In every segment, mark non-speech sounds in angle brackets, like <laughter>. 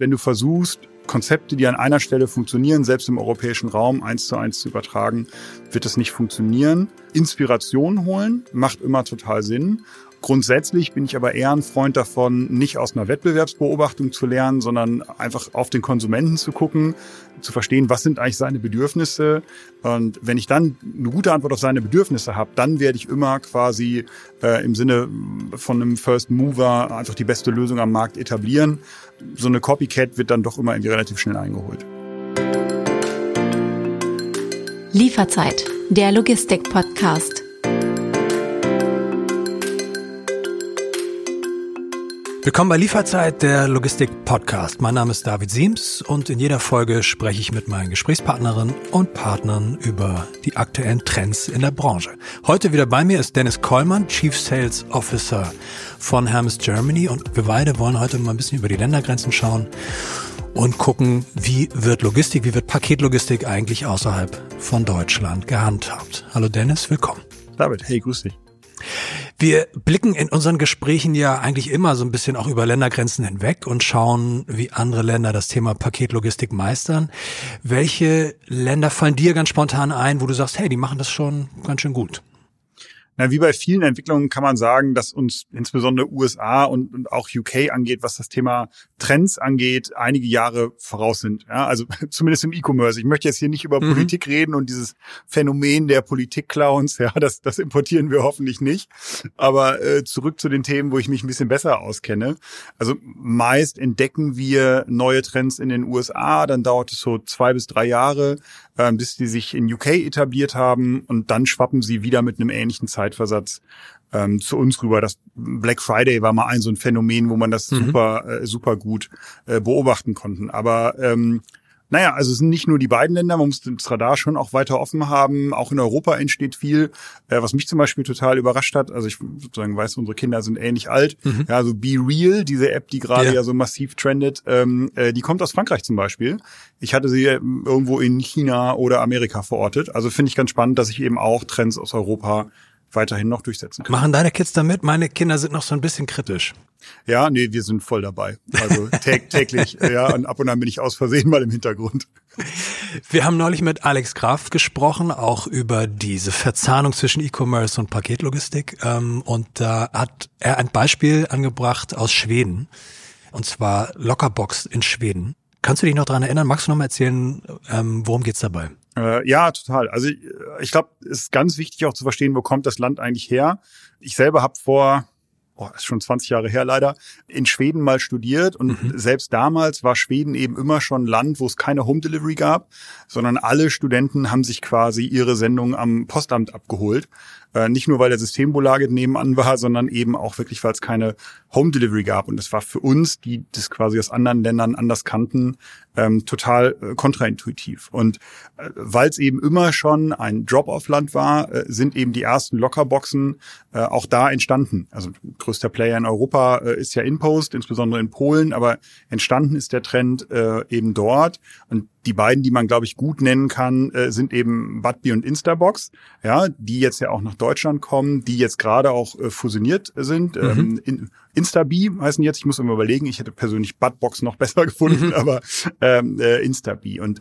wenn du versuchst, Konzepte, die an einer Stelle funktionieren, selbst im europäischen Raum eins zu eins zu übertragen, wird es nicht funktionieren. Inspiration holen macht immer total Sinn. Grundsätzlich bin ich aber eher ein Freund davon, nicht aus einer Wettbewerbsbeobachtung zu lernen, sondern einfach auf den Konsumenten zu gucken, zu verstehen, was sind eigentlich seine Bedürfnisse. Und wenn ich dann eine gute Antwort auf seine Bedürfnisse habe, dann werde ich immer quasi äh, im Sinne von einem First Mover einfach die beste Lösung am Markt etablieren. So eine Copycat wird dann doch immer irgendwie relativ schnell eingeholt. Lieferzeit, der Logistik-Podcast. Willkommen bei Lieferzeit, der Logistik-Podcast. Mein Name ist David Siems und in jeder Folge spreche ich mit meinen Gesprächspartnerinnen und Partnern über die aktuellen Trends in der Branche. Heute wieder bei mir ist Dennis Kollmann, Chief Sales Officer von Hermes Germany und wir beide wollen heute mal ein bisschen über die Ländergrenzen schauen und gucken, wie wird Logistik, wie wird Paketlogistik eigentlich außerhalb von Deutschland gehandhabt. Hallo Dennis, willkommen. David, hey, grüß dich. Wir blicken in unseren Gesprächen ja eigentlich immer so ein bisschen auch über Ländergrenzen hinweg und schauen, wie andere Länder das Thema Paketlogistik meistern. Welche Länder fallen dir ganz spontan ein, wo du sagst, hey, die machen das schon ganz schön gut? Na, wie bei vielen Entwicklungen kann man sagen, dass uns insbesondere USA und, und auch UK angeht, was das Thema Trends angeht, einige Jahre voraus sind. Ja, also <laughs> zumindest im E-Commerce. Ich möchte jetzt hier nicht über mhm. Politik reden und dieses Phänomen der Politik-Clowns, <laughs> ja, das, das importieren wir hoffentlich nicht. Aber äh, zurück zu den Themen, wo ich mich ein bisschen besser auskenne. Also meist entdecken wir neue Trends in den USA, dann dauert es so zwei bis drei Jahre, äh, bis die sich in UK etabliert haben und dann schwappen sie wieder mit einem ähnlichen Zeit Zeitversatz ähm, zu uns rüber. Das Black Friday war mal ein so ein Phänomen, wo man das mhm. super, äh, super gut äh, beobachten konnten. Aber ähm, naja, also es sind nicht nur die beiden Länder, man muss das Radar schon auch weiter offen haben. Auch in Europa entsteht viel, äh, was mich zum Beispiel total überrascht hat. Also ich sozusagen weiß, unsere Kinder sind ähnlich alt. Mhm. Ja, also Be Real, diese App, die gerade ja. ja. so massiv trendet, ähm, äh, die kommt aus Frankreich zum Beispiel. Ich hatte sie ähm, irgendwo in China oder Amerika verortet. Also finde ich ganz spannend, dass ich eben auch Trends aus Europa weiterhin noch durchsetzen können. Machen deine Kids damit? Meine Kinder sind noch so ein bisschen kritisch. Ja, nee, wir sind voll dabei. Also <laughs> täglich, ja, und ab und an bin ich aus Versehen mal im Hintergrund. Wir haben neulich mit Alex Graf gesprochen, auch über diese Verzahnung zwischen E-Commerce und Paketlogistik. Ähm, und da hat er ein Beispiel angebracht aus Schweden. Und zwar Lockerbox in Schweden. Kannst du dich noch dran erinnern? Magst du noch mal erzählen, ähm, worum geht's dabei? Äh, ja, total. Also ich, ich glaube, es ist ganz wichtig auch zu verstehen, wo kommt das Land eigentlich her. Ich selber habe vor, oh, ist schon 20 Jahre her leider, in Schweden mal studiert und mhm. selbst damals war Schweden eben immer schon ein Land, wo es keine Home Delivery gab, sondern alle Studenten haben sich quasi ihre Sendung am Postamt abgeholt. Äh, nicht nur, weil der Systembolage nebenan war, sondern eben auch wirklich, weil es keine Home Delivery gab. Und das war für uns, die das quasi aus anderen Ländern anders kannten, ähm, total äh, kontraintuitiv. Und äh, weil es eben immer schon ein Drop-off-Land war, äh, sind eben die ersten Lockerboxen äh, auch da entstanden. Also größter Player in Europa äh, ist ja InPost, insbesondere in Polen, aber entstanden ist der Trend äh, eben dort. Und die beiden, die man, glaube ich, gut nennen kann, äh, sind eben Budbee und Instabox, ja, die jetzt ja auch nach Deutschland kommen, die jetzt gerade auch äh, fusioniert sind. Mhm. Ähm, in, Instabee heißen jetzt, ich muss immer überlegen, ich hätte persönlich Budbox noch <laughs> besser gefunden, mhm. aber ähm, äh, Instabee. Und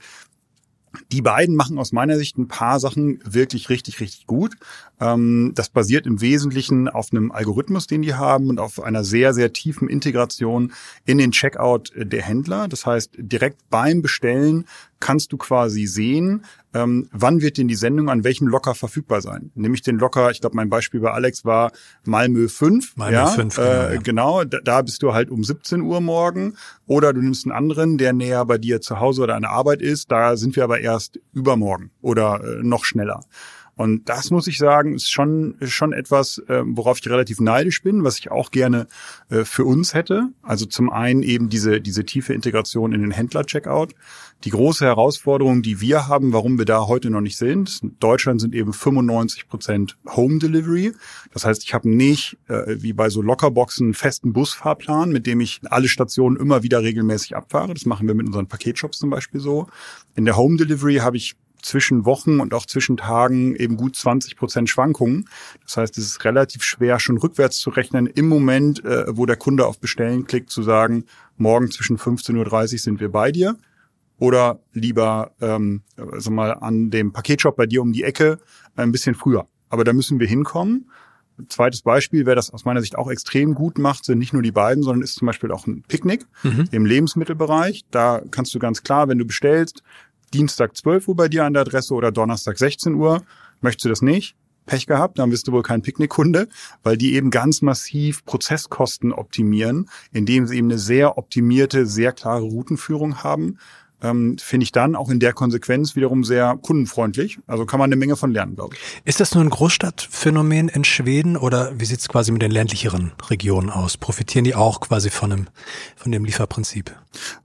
die beiden machen aus meiner Sicht ein paar Sachen wirklich richtig, richtig gut. Ähm, das basiert im Wesentlichen auf einem Algorithmus, den die haben und auf einer sehr, sehr tiefen Integration in den Checkout der Händler. Das heißt, direkt beim Bestellen kannst du quasi sehen, ähm, wann wird denn die Sendung an welchem Locker verfügbar sein. Nämlich den Locker, ich glaube, mein Beispiel bei Alex war Malmö 5. Malmö ja, 5, genau. Äh, genau da, da, bist du halt um 17 Uhr morgen. Oder du nimmst einen anderen, der näher bei dir zu Hause oder an der Arbeit ist. Da sind wir aber erst übermorgen oder äh, noch schneller. Und das muss ich sagen, ist schon, schon etwas, äh, worauf ich relativ neidisch bin, was ich auch gerne äh, für uns hätte. Also zum einen eben diese, diese tiefe Integration in den Händler-Checkout. Die große Herausforderung, die wir haben, warum wir da heute noch nicht sind, in Deutschland sind eben 95 Prozent Home Delivery. Das heißt, ich habe nicht, äh, wie bei so Lockerboxen, einen festen Busfahrplan, mit dem ich alle Stationen immer wieder regelmäßig abfahre. Das machen wir mit unseren Paketshops zum Beispiel so. In der Home Delivery habe ich zwischen Wochen und auch zwischen Tagen eben gut 20 Prozent Schwankungen. Das heißt, es ist relativ schwer, schon rückwärts zu rechnen, im Moment, äh, wo der Kunde auf Bestellen klickt, zu sagen, morgen zwischen 15.30 Uhr sind wir bei dir. Oder lieber ähm, also mal an dem Paketshop bei dir um die Ecke ein bisschen früher. Aber da müssen wir hinkommen. Zweites Beispiel, wer das aus meiner Sicht auch extrem gut macht, sind nicht nur die beiden, sondern ist zum Beispiel auch ein Picknick mhm. im Lebensmittelbereich. Da kannst du ganz klar, wenn du bestellst, Dienstag 12 Uhr bei dir an der Adresse oder Donnerstag 16 Uhr, möchtest du das nicht? Pech gehabt, dann bist du wohl kein Picknickkunde, weil die eben ganz massiv Prozesskosten optimieren, indem sie eben eine sehr optimierte, sehr klare Routenführung haben ähm, finde ich dann auch in der Konsequenz wiederum sehr kundenfreundlich. Also kann man eine Menge von lernen, glaube ich. Ist das nur ein Großstadtphänomen in Schweden oder wie sieht es quasi mit den ländlicheren Regionen aus? Profitieren die auch quasi von dem, von dem Lieferprinzip?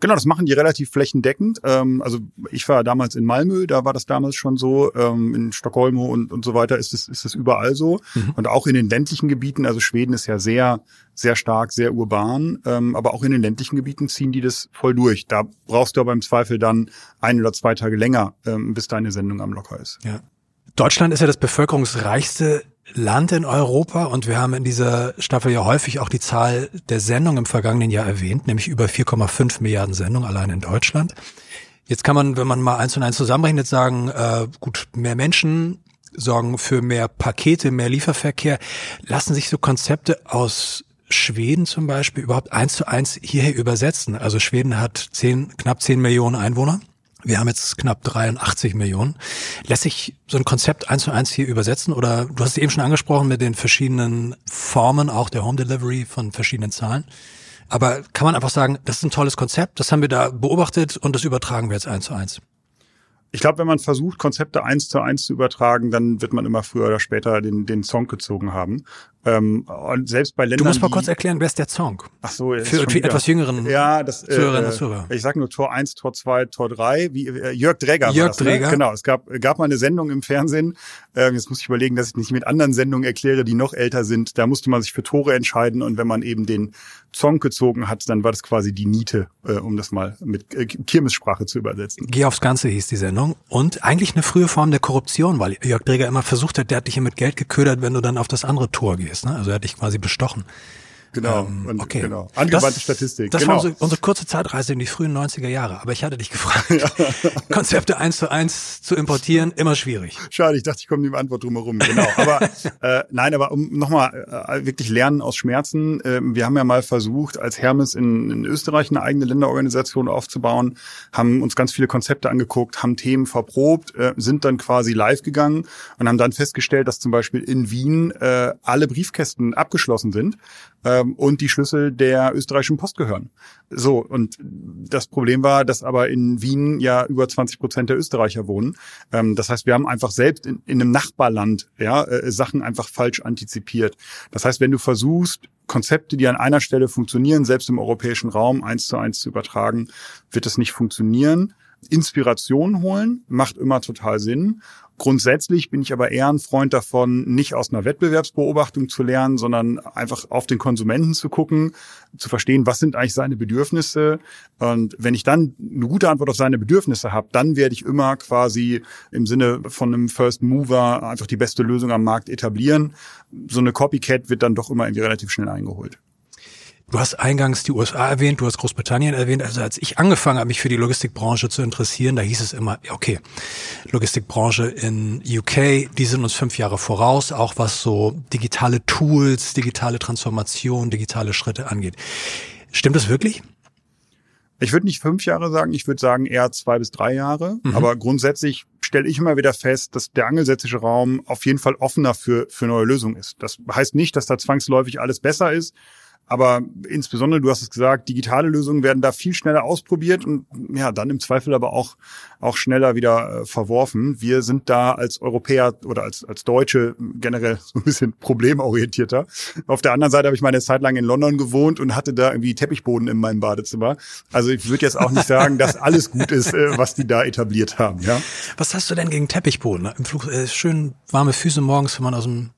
Genau, das machen die relativ flächendeckend. Ähm, also ich war damals in Malmö, da war das damals schon so. Ähm, in Stockholm und, und so weiter ist es, ist es überall so. Mhm. Und auch in den ländlichen Gebieten, also Schweden ist ja sehr sehr stark, sehr urban, ähm, aber auch in den ländlichen Gebieten ziehen die das voll durch. Da brauchst du aber im Zweifel dann ein oder zwei Tage länger, ähm, bis deine Sendung am Locker ist. Ja. Deutschland ist ja das bevölkerungsreichste Land in Europa und wir haben in dieser Staffel ja häufig auch die Zahl der Sendungen im vergangenen Jahr erwähnt, nämlich über 4,5 Milliarden Sendungen allein in Deutschland. Jetzt kann man, wenn man mal eins und eins zusammenrechnet, sagen, äh, gut, mehr Menschen sorgen für mehr Pakete, mehr Lieferverkehr. Lassen sich so Konzepte aus Schweden zum Beispiel überhaupt eins zu eins hierher übersetzen. Also Schweden hat zehn, knapp zehn Millionen Einwohner. Wir haben jetzt knapp 83 Millionen. Lässt sich so ein Konzept eins zu eins hier übersetzen? Oder du hast es eben schon angesprochen mit den verschiedenen Formen, auch der Home Delivery von verschiedenen Zahlen. Aber kann man einfach sagen, das ist ein tolles Konzept, das haben wir da beobachtet und das übertragen wir jetzt eins zu eins? Ich glaube, wenn man versucht, Konzepte eins zu eins zu übertragen, dann wird man immer früher oder später den, den Song gezogen haben. Ähm, und selbst bei Ländern. Du musst mal kurz erklären, wer ist der Song? Ach so, für irgendwie etwas jüngeren ja, das, äh, Zuhörerinnen und Zuhörer. Ich sag nur Tor 1, Tor 2, Tor 3, wie äh, Jörg Dräger. Jörg das, ne? Dräger. Ne? Genau, es gab, gab mal eine Sendung im Fernsehen. Ähm, jetzt muss ich überlegen, dass ich nicht mit anderen Sendungen erkläre, die noch älter sind. Da musste man sich für Tore entscheiden und wenn man eben den Song gezogen hat, dann war das quasi die Niete, äh, um das mal mit äh, Kirmessprache zu übersetzen. Geh aufs Ganze hieß die Sendung und eigentlich eine frühe Form der Korruption, weil Jörg Dräger immer versucht hat, der hat dich hier mit Geld geködert, wenn du dann auf das andere Tor gehst. Ne? Also er hat dich quasi bestochen. Genau, ähm, okay. genau. Angewandte das, Statistik. Das genau. war unsere, unsere, kurze Zeitreise in die frühen 90er Jahre. Aber ich hatte dich gefragt, ja. <laughs> Konzepte eins zu eins zu importieren, immer schwierig. Schade, ich dachte, ich komme mit Antwort drum herum. Genau. Aber <laughs> äh, nein, aber um nochmal äh, wirklich lernen aus Schmerzen. Äh, wir haben ja mal versucht, als Hermes in, in Österreich eine eigene Länderorganisation aufzubauen, haben uns ganz viele Konzepte angeguckt, haben Themen verprobt, äh, sind dann quasi live gegangen und haben dann festgestellt, dass zum Beispiel in Wien äh, alle Briefkästen abgeschlossen sind ähm, und die Schlüssel der österreichischen Post gehören. So, und das Problem war, dass aber in Wien ja über 20 Prozent der Österreicher wohnen. Ähm, das heißt, wir haben einfach selbst in, in einem Nachbarland ja, äh, Sachen einfach falsch antizipiert. Das heißt, wenn du versuchst, Konzepte, die an einer Stelle funktionieren, selbst im europäischen Raum eins zu eins zu übertragen, wird es nicht funktionieren. Inspiration holen macht immer total Sinn. Grundsätzlich bin ich aber eher ein Freund davon, nicht aus einer Wettbewerbsbeobachtung zu lernen, sondern einfach auf den Konsumenten zu gucken, zu verstehen, was sind eigentlich seine Bedürfnisse. Und wenn ich dann eine gute Antwort auf seine Bedürfnisse habe, dann werde ich immer quasi im Sinne von einem First Mover einfach die beste Lösung am Markt etablieren. So eine Copycat wird dann doch immer irgendwie relativ schnell eingeholt. Du hast eingangs die USA erwähnt, du hast Großbritannien erwähnt. Also als ich angefangen habe, mich für die Logistikbranche zu interessieren, da hieß es immer, okay, Logistikbranche in UK, die sind uns fünf Jahre voraus, auch was so digitale Tools, digitale Transformation, digitale Schritte angeht. Stimmt das wirklich? Ich würde nicht fünf Jahre sagen, ich würde sagen eher zwei bis drei Jahre. Mhm. Aber grundsätzlich stelle ich immer wieder fest, dass der angelsächsische Raum auf jeden Fall offener für, für neue Lösungen ist. Das heißt nicht, dass da zwangsläufig alles besser ist. Aber insbesondere, du hast es gesagt, digitale Lösungen werden da viel schneller ausprobiert und ja, dann im Zweifel aber auch, auch schneller wieder äh, verworfen. Wir sind da als Europäer oder als, als Deutsche generell so ein bisschen problemorientierter. Auf der anderen Seite habe ich meine Zeit lang in London gewohnt und hatte da irgendwie Teppichboden in meinem Badezimmer. Also ich würde jetzt auch nicht sagen, dass alles gut ist, äh, was die da etabliert haben. Ja? Was hast du denn gegen Teppichboden? Im Flug äh, schön warme Füße morgens, wenn man aus dem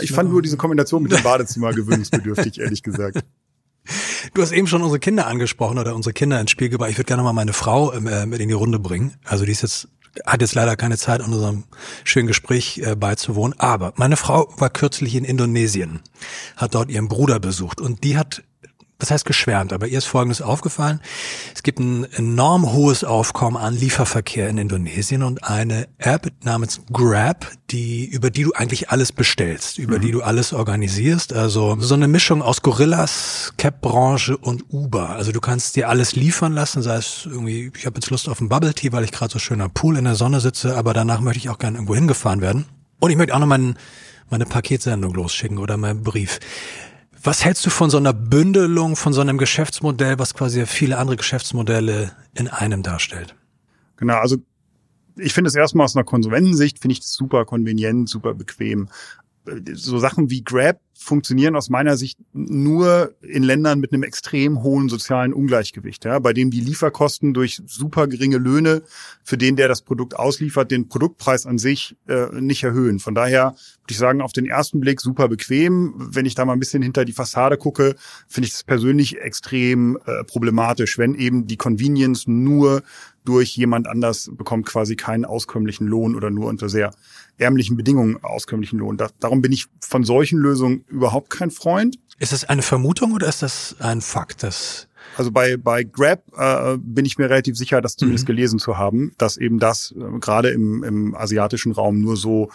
ich fand nur diese Kombination mit dem Badezimmer gewöhnungsbedürftig, ehrlich gesagt. <laughs> Du hast eben schon unsere Kinder angesprochen oder unsere Kinder ins Spiel gebracht. Ich würde gerne mal meine Frau ähm, äh, mit in die Runde bringen. Also die ist jetzt hat jetzt leider keine Zeit, unserem schönen Gespräch äh, beizuwohnen. Aber meine Frau war kürzlich in Indonesien, hat dort ihren Bruder besucht und die hat das heißt geschwärmt, aber ihr ist Folgendes aufgefallen. Es gibt ein enorm hohes Aufkommen an Lieferverkehr in Indonesien und eine App namens Grab, die, über die du eigentlich alles bestellst, über mhm. die du alles organisierst. Also so eine Mischung aus Gorillas, Cap-Branche und Uber. Also du kannst dir alles liefern lassen, sei es irgendwie, ich habe jetzt Lust auf einen Bubble Tea, weil ich gerade so schön am Pool in der Sonne sitze, aber danach möchte ich auch gerne irgendwo hingefahren werden. Und ich möchte auch noch meinen, meine Paketsendung losschicken oder meinen Brief. Was hältst du von so einer Bündelung, von so einem Geschäftsmodell, was quasi viele andere Geschäftsmodelle in einem darstellt? Genau, also ich finde es erstmal aus einer Konsumentensicht, finde ich das super konvenient, super bequem. So Sachen wie Grab funktionieren aus meiner Sicht nur in Ländern mit einem extrem hohen sozialen Ungleichgewicht, ja, bei dem die Lieferkosten durch super geringe Löhne für den, der das Produkt ausliefert, den Produktpreis an sich äh, nicht erhöhen. Von daher würde ich sagen, auf den ersten Blick super bequem. Wenn ich da mal ein bisschen hinter die Fassade gucke, finde ich das persönlich extrem äh, problematisch, wenn eben die Convenience nur durch jemand anders bekommt quasi keinen auskömmlichen Lohn oder nur unter sehr ärmlichen Bedingungen auskömmlichen Lohn. Da, darum bin ich von solchen Lösungen überhaupt kein Freund. Ist das eine Vermutung oder ist das ein Fakt? Dass also bei, bei Grab äh, bin ich mir relativ sicher, das zumindest mhm. gelesen zu haben, dass eben das äh, gerade im, im asiatischen Raum nur so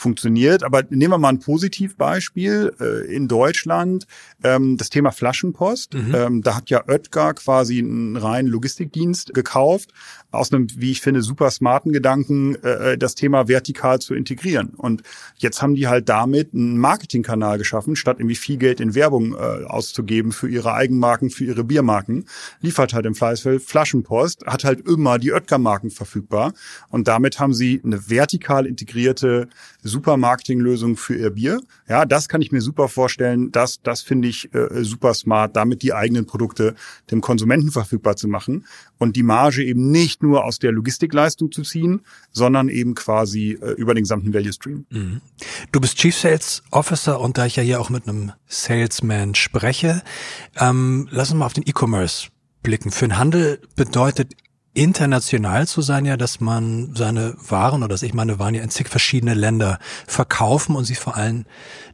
funktioniert. Aber nehmen wir mal ein Positivbeispiel äh, in Deutschland. Ähm, das Thema Flaschenpost. Mhm. Ähm, da hat ja Oetker quasi einen reinen Logistikdienst gekauft, aus einem, wie ich finde, super smarten Gedanken, äh, das Thema vertikal zu integrieren. Und jetzt haben die halt damit einen Marketingkanal geschaffen, statt irgendwie viel Geld in Werbung äh, auszugeben für ihre Eigenmarken, für ihre Biermarken, liefert halt im Fleißfeld Flaschenpost, hat halt immer die Oetker-Marken verfügbar. Und damit haben sie eine vertikal integrierte super Marketinglösung für ihr Bier. Ja, das kann ich mir super vorstellen. Das, das finde ich äh, super smart, damit die eigenen Produkte dem Konsumenten verfügbar zu machen und die Marge eben nicht nur aus der Logistikleistung zu ziehen, sondern eben quasi äh, über den gesamten Value Stream. Mhm. Du bist Chief Sales Officer und da ich ja hier auch mit einem Salesman spreche, ähm, lass uns mal auf den E-Commerce blicken. Für den Handel bedeutet international zu sein ja, dass man seine Waren oder dass ich meine Waren ja in zig verschiedene Länder verkaufen und sie vor allem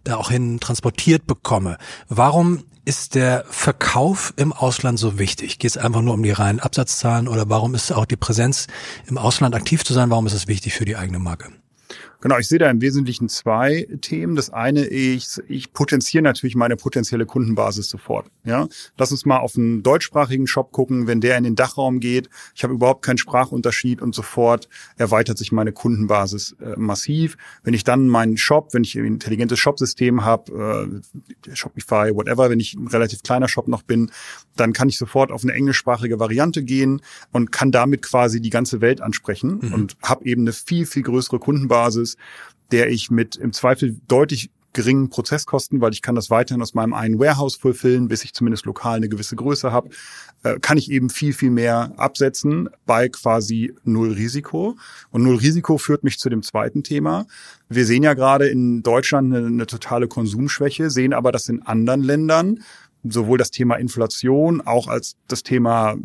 da auch hin transportiert bekomme. Warum ist der Verkauf im Ausland so wichtig? Geht es einfach nur um die reinen Absatzzahlen oder warum ist auch die Präsenz im Ausland aktiv zu sein? Warum ist es wichtig für die eigene Marke? Genau, ich sehe da im Wesentlichen zwei Themen. Das eine, ich, ich potenziere natürlich meine potenzielle Kundenbasis sofort. Ja, lass uns mal auf einen deutschsprachigen Shop gucken, wenn der in den Dachraum geht. Ich habe überhaupt keinen Sprachunterschied und sofort erweitert sich meine Kundenbasis äh, massiv. Wenn ich dann meinen Shop, wenn ich ein intelligentes Shopsystem habe, äh, Shopify, whatever, wenn ich ein relativ kleiner Shop noch bin, dann kann ich sofort auf eine englischsprachige Variante gehen und kann damit quasi die ganze Welt ansprechen mhm. und habe eben eine viel, viel größere Kundenbasis, der ich mit im Zweifel deutlich geringen Prozesskosten, weil ich kann das weiterhin aus meinem einen Warehouse fulfillen, bis ich zumindest lokal eine gewisse Größe habe, äh, kann ich eben viel, viel mehr absetzen bei quasi Null Risiko. Und Null Risiko führt mich zu dem zweiten Thema. Wir sehen ja gerade in Deutschland eine, eine totale Konsumschwäche, sehen aber, dass in anderen Ländern sowohl das Thema Inflation auch als das Thema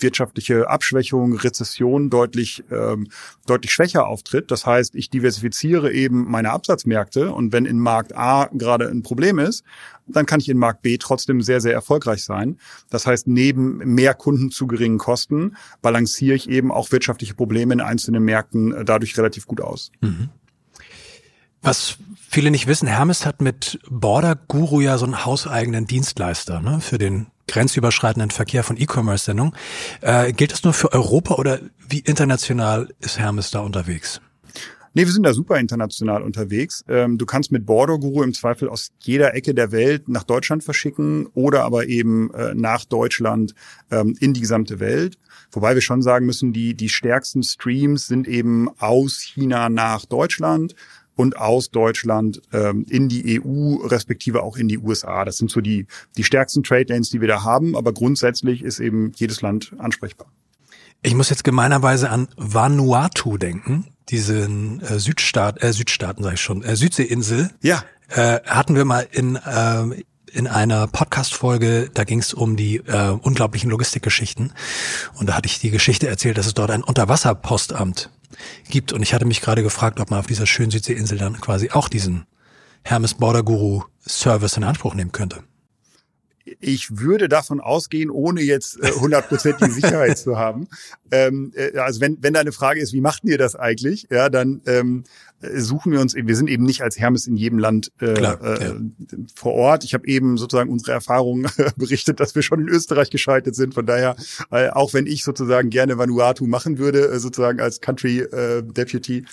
wirtschaftliche Abschwächung, Rezession deutlich, ähm, deutlich schwächer auftritt. Das heißt, ich diversifiziere eben meine Absatzmärkte und wenn in Markt A gerade ein Problem ist, dann kann ich in Markt B trotzdem sehr, sehr erfolgreich sein. Das heißt, neben mehr Kunden zu geringen Kosten balanciere ich eben auch wirtschaftliche Probleme in einzelnen Märkten äh, dadurch relativ gut aus. Mhm. Was viele nicht wissen, Hermes hat mit Border Guru ja so einen hauseigenen Dienstleister ne, für den grenzüberschreitenden Verkehr von E-Commerce-Sendungen. Äh, gilt das nur für Europa oder wie international ist Hermes da unterwegs? Nee, wir sind da super international unterwegs. Ähm, du kannst mit Border Guru im Zweifel aus jeder Ecke der Welt nach Deutschland verschicken oder aber eben äh, nach Deutschland ähm, in die gesamte Welt. Wobei wir schon sagen müssen, die, die stärksten Streams sind eben aus China nach Deutschland und aus Deutschland ähm, in die EU, respektive auch in die USA. Das sind so die, die stärksten Trade Lanes, die wir da haben. Aber grundsätzlich ist eben jedes Land ansprechbar. Ich muss jetzt gemeinerweise an Vanuatu denken, diesen äh, Südstaat, äh, Südstaaten sage ich schon, äh, Südseeinsel. Ja. Äh, hatten wir mal in äh, in einer Podcast-Folge, da ging es um die äh, unglaublichen Logistikgeschichten. Und da hatte ich die Geschichte erzählt, dass es dort ein Unterwasserpostamt gibt. Und ich hatte mich gerade gefragt, ob man auf dieser schönen Südseeinsel dann quasi auch diesen Hermes Border Guru Service in Anspruch nehmen könnte ich würde davon ausgehen, ohne jetzt äh, hundertprozentige Sicherheit zu haben. Ähm, äh, also wenn, wenn deine Frage ist, wie machten ihr das eigentlich, ja, dann ähm, suchen wir uns, wir sind eben nicht als Hermes in jedem Land äh, Klar, äh, ja. vor Ort. Ich habe eben sozusagen unsere Erfahrungen berichtet, dass wir schon in Österreich gescheitert sind. Von daher, äh, auch wenn ich sozusagen gerne Vanuatu machen würde, äh, sozusagen als Country äh, Deputy,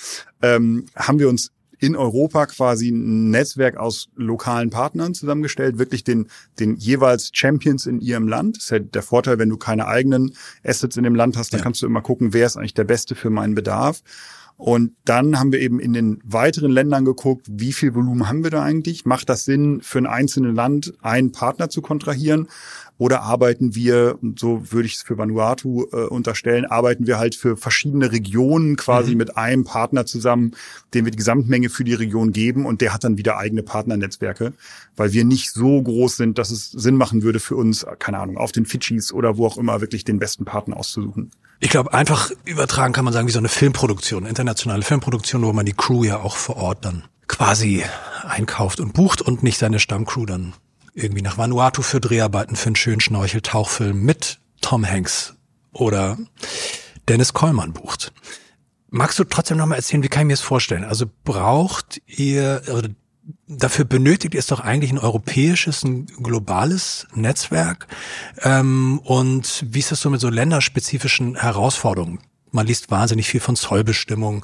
ähm, haben wir uns in Europa quasi ein Netzwerk aus lokalen Partnern zusammengestellt, wirklich den, den jeweils Champions in ihrem Land. Das ist ja der Vorteil, wenn du keine eigenen Assets in dem Land hast, dann ja. kannst du immer gucken, wer ist eigentlich der Beste für meinen Bedarf. Und dann haben wir eben in den weiteren Ländern geguckt, wie viel Volumen haben wir da eigentlich? Macht das Sinn, für ein einzelnes Land einen Partner zu kontrahieren? Oder arbeiten wir, und so würde ich es für Vanuatu äh, unterstellen, arbeiten wir halt für verschiedene Regionen quasi mhm. mit einem Partner zusammen, dem wir die Gesamtmenge für die Region geben und der hat dann wieder eigene Partnernetzwerke, weil wir nicht so groß sind, dass es Sinn machen würde für uns, keine Ahnung, auf den Fidschis oder wo auch immer wirklich den besten Partner auszusuchen. Ich glaube, einfach übertragen kann man sagen, wie so eine Filmproduktion, internationale Filmproduktion, wo man die Crew ja auch vor Ort dann quasi einkauft und bucht und nicht seine Stammcrew dann irgendwie nach Vanuatu für Dreharbeiten für einen schönen Schnorchel-Tauchfilm mit Tom Hanks oder Dennis Kollmann bucht. Magst du trotzdem nochmal erzählen, wie kann ich mir das vorstellen? Also braucht ihr, oder dafür benötigt es doch eigentlich ein europäisches, ein globales Netzwerk. Ähm, und wie ist das so mit so länderspezifischen Herausforderungen? Man liest wahnsinnig viel von Zollbestimmungen.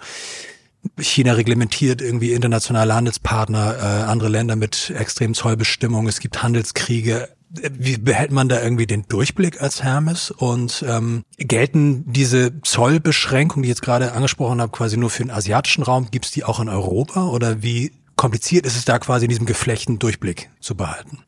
China reglementiert irgendwie internationale Handelspartner, äh, andere Länder mit extremen Zollbestimmungen, es gibt Handelskriege. Wie behält man da irgendwie den Durchblick als Hermes? Und ähm, gelten diese Zollbeschränkungen, die ich jetzt gerade angesprochen habe, quasi nur für den asiatischen Raum? Gibt es die auch in Europa? Oder wie kompliziert ist es da quasi in diesem Geflechten Durchblick zu behalten?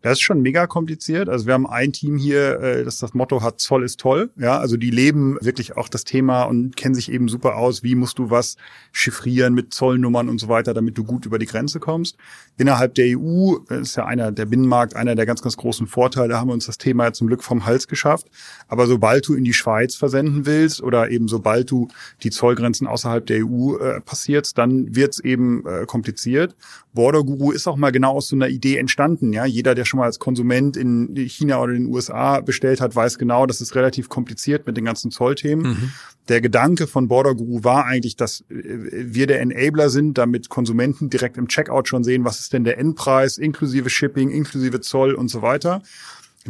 Das ist schon mega kompliziert. Also wir haben ein Team hier, äh, das das Motto hat, Zoll ist toll. Ja, also die leben wirklich auch das Thema und kennen sich eben super aus. Wie musst du was chiffrieren mit Zollnummern und so weiter, damit du gut über die Grenze kommst. Innerhalb der EU, ist ja einer der Binnenmarkt, einer der ganz, ganz großen Vorteile, da haben wir uns das Thema ja zum Glück vom Hals geschafft. Aber sobald du in die Schweiz versenden willst oder eben sobald du die Zollgrenzen außerhalb der EU äh, passierst, dann wird's eben äh, kompliziert. Border Guru ist auch mal genau aus so einer Idee entstanden. Ja, jeder, der schon mal als Konsument in China oder in den USA bestellt hat, weiß genau, das ist relativ kompliziert mit den ganzen Zollthemen. Mhm. Der Gedanke von Border Guru war eigentlich, dass äh, wir der Enabler sind, damit Konsumenten direkt im Checkout schon sehen, was ist denn der Endpreis, inklusive Shipping, inklusive Zoll und so weiter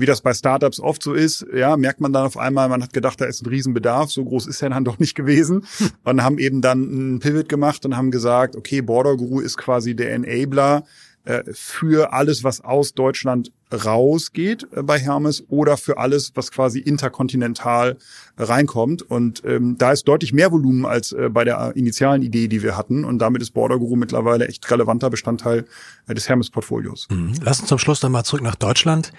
wie das bei Startups oft so ist, ja, merkt man dann auf einmal, man hat gedacht, da ist ein Riesenbedarf, so groß ist er dann <laughs> doch nicht gewesen und haben eben dann einen Pivot gemacht und haben gesagt, okay, Border Guru ist quasi der Enabler für alles, was aus Deutschland rausgeht äh, bei Hermes oder für alles, was quasi interkontinental reinkommt. Und ähm, da ist deutlich mehr Volumen als äh, bei der initialen Idee, die wir hatten. Und damit ist Border Guru mittlerweile echt relevanter Bestandteil äh, des Hermes-Portfolios. Mhm. Lass uns zum Schluss dann mal zurück nach Deutschland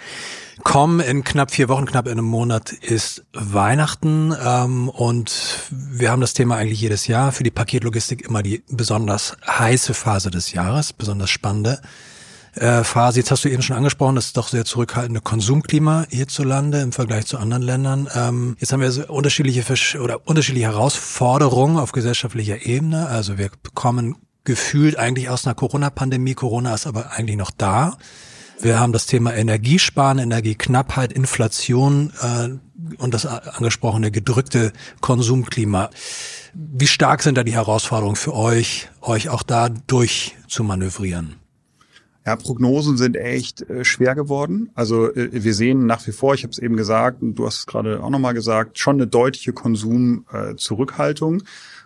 kommen. In knapp vier Wochen, knapp in einem Monat ist Weihnachten. Ähm, und wir haben das Thema eigentlich jedes Jahr. Für die Paketlogistik immer die besonders heiße Phase des Jahres, besonders spannende äh, Phase. Jetzt hast du eben schon angesprochen, das ist doch sehr zurückhaltende Konsumklima hierzulande im Vergleich zu anderen Ländern. Ähm, jetzt haben wir so unterschiedliche oder unterschiedliche Herausforderungen auf gesellschaftlicher Ebene. Also wir kommen gefühlt eigentlich aus einer Corona-Pandemie. Corona ist aber eigentlich noch da. Wir haben das Thema Energiesparen, Energieknappheit, Inflation äh, und das angesprochene gedrückte Konsumklima. Wie stark sind da die Herausforderungen für euch, euch auch da durch zu manövrieren? Ja, Prognosen sind echt äh, schwer geworden. Also äh, wir sehen nach wie vor, ich habe es eben gesagt und du hast es gerade auch nochmal gesagt, schon eine deutliche Konsumzurückhaltung.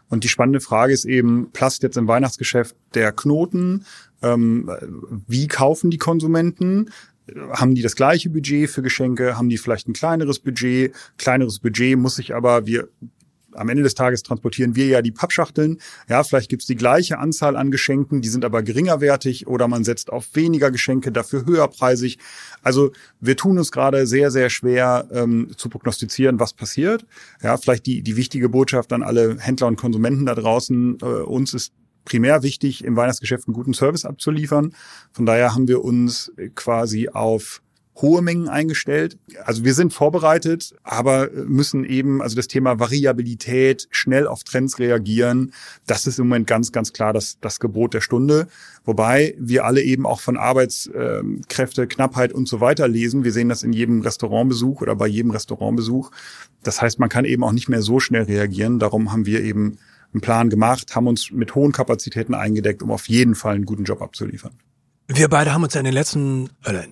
und die spannende Frage ist eben, platzt jetzt im Weihnachtsgeschäft der Knoten? Ähm, wie kaufen die Konsumenten? haben die das gleiche Budget für Geschenke, haben die vielleicht ein kleineres Budget, kleineres Budget muss sich aber, wir am Ende des Tages transportieren wir ja die Pappschachteln. Ja, vielleicht gibt's die gleiche Anzahl an Geschenken, die sind aber geringerwertig oder man setzt auf weniger Geschenke, dafür höherpreisig. Also wir tun uns gerade sehr, sehr schwer ähm, zu prognostizieren, was passiert. Ja, vielleicht die, die wichtige Botschaft an alle Händler und Konsumenten da draußen. Äh, uns ist primär wichtig, im Weihnachtsgeschäft einen guten Service abzuliefern. Von daher haben wir uns quasi auf hohe Mengen eingestellt. Also wir sind vorbereitet, aber müssen eben, also das Thema Variabilität, schnell auf Trends reagieren, das ist im Moment ganz, ganz klar das, das Gebot der Stunde. Wobei wir alle eben auch von Arbeitskräfte, Knappheit und so weiter lesen. Wir sehen das in jedem Restaurantbesuch oder bei jedem Restaurantbesuch. Das heißt, man kann eben auch nicht mehr so schnell reagieren. Darum haben wir eben einen Plan gemacht, haben uns mit hohen Kapazitäten eingedeckt, um auf jeden Fall einen guten Job abzuliefern. Wir beide haben uns ja in den letzten, oder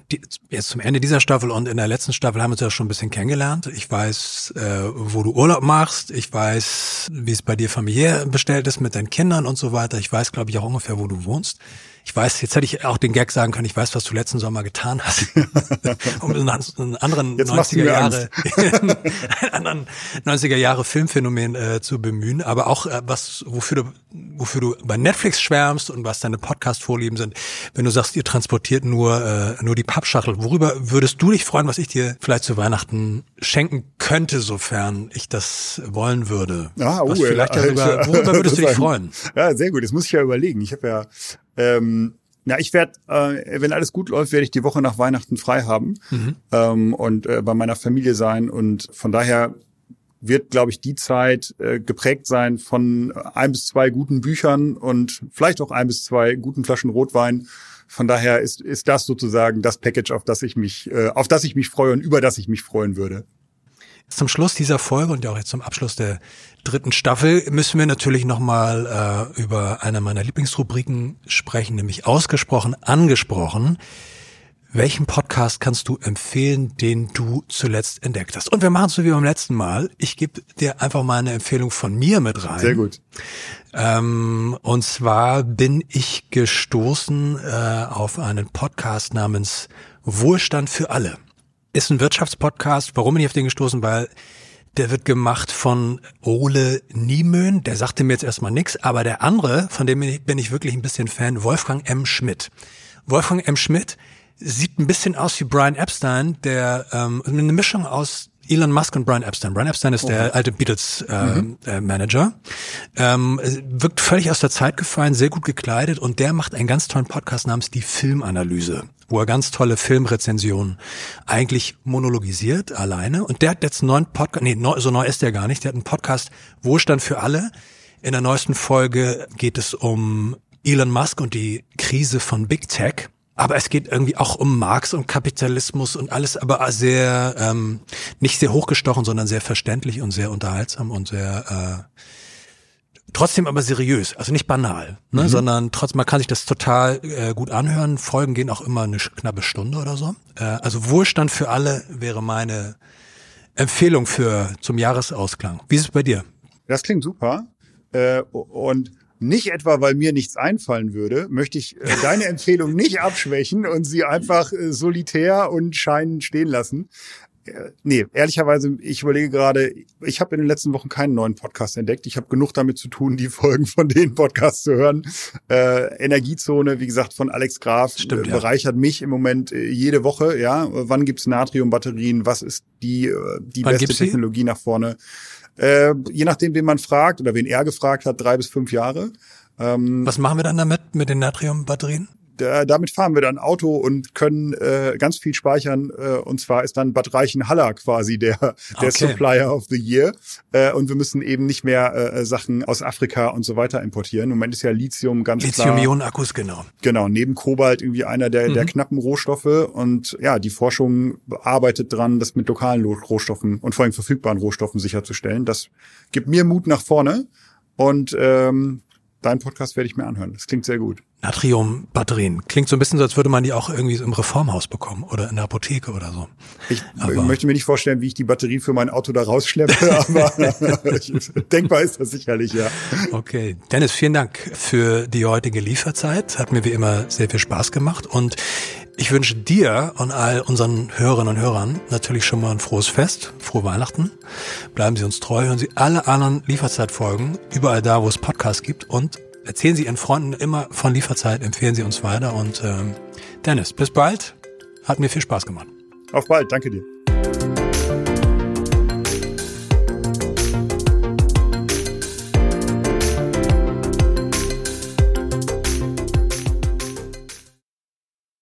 jetzt zum Ende dieser Staffel und in der letzten Staffel haben wir uns ja schon ein bisschen kennengelernt. Ich weiß, äh, wo du Urlaub machst. Ich weiß, wie es bei dir familiär bestellt ist mit deinen Kindern und so weiter. Ich weiß, glaube ich, auch ungefähr, wo du wohnst. Ich weiß, jetzt hätte ich auch den Gag sagen können, ich weiß, was du letzten Sommer getan hast. <laughs> um einen anderen jetzt 90er Jahre, <laughs> anderen 90er Jahre Filmphänomen äh, zu bemühen, aber auch äh, was, wofür du, wofür du bei Netflix schwärmst und was deine Podcast-Vorlieben sind. Wenn du sagst, ihr transportiert nur, äh, nur die Pappschachtel, worüber würdest du dich freuen, was ich dir vielleicht zu Weihnachten schenken könnte, sofern ich das wollen würde? Ah, was uh, vielleicht ja sogar, <laughs> worüber würdest du dich freuen? Ja, sehr gut. Das muss ich ja überlegen. Ich habe ja ähm, na, ich werde, äh, wenn alles gut läuft, werde ich die Woche nach Weihnachten frei haben mhm. ähm, und äh, bei meiner Familie sein. Und von daher wird, glaube ich, die Zeit äh, geprägt sein von ein bis zwei guten Büchern und vielleicht auch ein bis zwei guten Flaschen Rotwein. Von daher ist, ist das sozusagen das Package, auf das ich mich, äh, auf das ich mich freue und über das ich mich freuen würde. Zum Schluss dieser Folge und auch jetzt zum Abschluss der dritten Staffel müssen wir natürlich nochmal äh, über eine meiner Lieblingsrubriken sprechen, nämlich ausgesprochen, angesprochen. Welchen Podcast kannst du empfehlen, den du zuletzt entdeckt hast? Und wir machen es so wie beim letzten Mal. Ich gebe dir einfach mal eine Empfehlung von mir mit rein. Sehr gut. Ähm, und zwar bin ich gestoßen äh, auf einen Podcast namens Wohlstand für alle. Ist ein Wirtschaftspodcast. Warum bin ich auf den gestoßen? Weil der wird gemacht von Ole Niemön. Der sagte mir jetzt erstmal nichts, aber der andere, von dem bin ich wirklich ein bisschen Fan, Wolfgang M. Schmidt. Wolfgang M. Schmidt sieht ein bisschen aus wie Brian Epstein, der ähm, eine Mischung aus Elon Musk und Brian Epstein. Brian Epstein ist oh. der alte Beatles äh, mhm. äh, Manager. Ähm, wirkt völlig aus der Zeit gefallen, sehr gut gekleidet und der macht einen ganz tollen Podcast namens Die Filmanalyse, wo er ganz tolle Filmrezensionen eigentlich monologisiert alleine. Und der hat jetzt einen neuen Podcast, nee, neu, so neu ist der gar nicht, der hat einen Podcast Wohlstand für alle. In der neuesten Folge geht es um Elon Musk und die Krise von Big Tech. Aber es geht irgendwie auch um Marx und Kapitalismus und alles, aber sehr, ähm, nicht sehr hochgestochen, sondern sehr verständlich und sehr unterhaltsam und sehr, äh, trotzdem aber seriös, also nicht banal, ne, mhm. sondern trotzdem, man kann sich das total äh, gut anhören. Folgen gehen auch immer eine knappe Stunde oder so. Äh, also Wohlstand für alle wäre meine Empfehlung für zum Jahresausklang. Wie ist es bei dir? Das klingt super. Äh, und nicht etwa, weil mir nichts einfallen würde, möchte ich äh, deine Empfehlung nicht abschwächen und sie einfach äh, solitär und scheinend stehen lassen. Äh, nee, ehrlicherweise, ich überlege gerade, ich habe in den letzten Wochen keinen neuen Podcast entdeckt. Ich habe genug damit zu tun, die Folgen von den Podcasts zu hören. Äh, Energiezone, wie gesagt, von Alex Graf Stimmt, äh, bereichert ja. mich im Moment jede Woche. Ja, wann gibt's Natriumbatterien? Was ist die die wann beste Technologie nach vorne? Äh, je nachdem, wen man fragt oder wen er gefragt hat, drei bis fünf Jahre. Ähm, Was machen wir dann damit, mit den Natriumbatterien? Da, damit fahren wir dann Auto und können äh, ganz viel speichern. Äh, und zwar ist dann Bad Reichenhall quasi der, der okay. Supplier of the Year. Äh, und wir müssen eben nicht mehr äh, Sachen aus Afrika und so weiter importieren. Im Moment ist ja Lithium ganz Lithium klar. Lithium-Ionen-Akkus, genau. Genau, neben Kobalt irgendwie einer der, mhm. der knappen Rohstoffe. Und ja, die Forschung arbeitet dran, das mit lokalen Rohstoffen und vor allem verfügbaren Rohstoffen sicherzustellen. Das gibt mir Mut nach vorne. Und ähm, deinen Podcast werde ich mir anhören. Das klingt sehr gut. Natriumbatterien. Klingt so ein bisschen so, als würde man die auch irgendwie so im Reformhaus bekommen oder in der Apotheke oder so. Ich aber möchte mir nicht vorstellen, wie ich die Batterie für mein Auto da rausschleppe, <laughs> aber <laughs> denkbar ist das sicherlich, ja. Okay. Dennis, vielen Dank für die heutige Lieferzeit. Hat mir wie immer sehr viel Spaß gemacht und ich wünsche dir und all unseren Hörerinnen und Hörern natürlich schon mal ein frohes Fest, frohe Weihnachten. Bleiben Sie uns treu, hören Sie alle anderen Lieferzeitfolgen überall da, wo es Podcasts gibt und erzählen Sie Ihren Freunden immer von Lieferzeit, empfehlen Sie uns weiter und ähm, Dennis, bis bald. Hat mir viel Spaß gemacht. Auf bald, danke dir.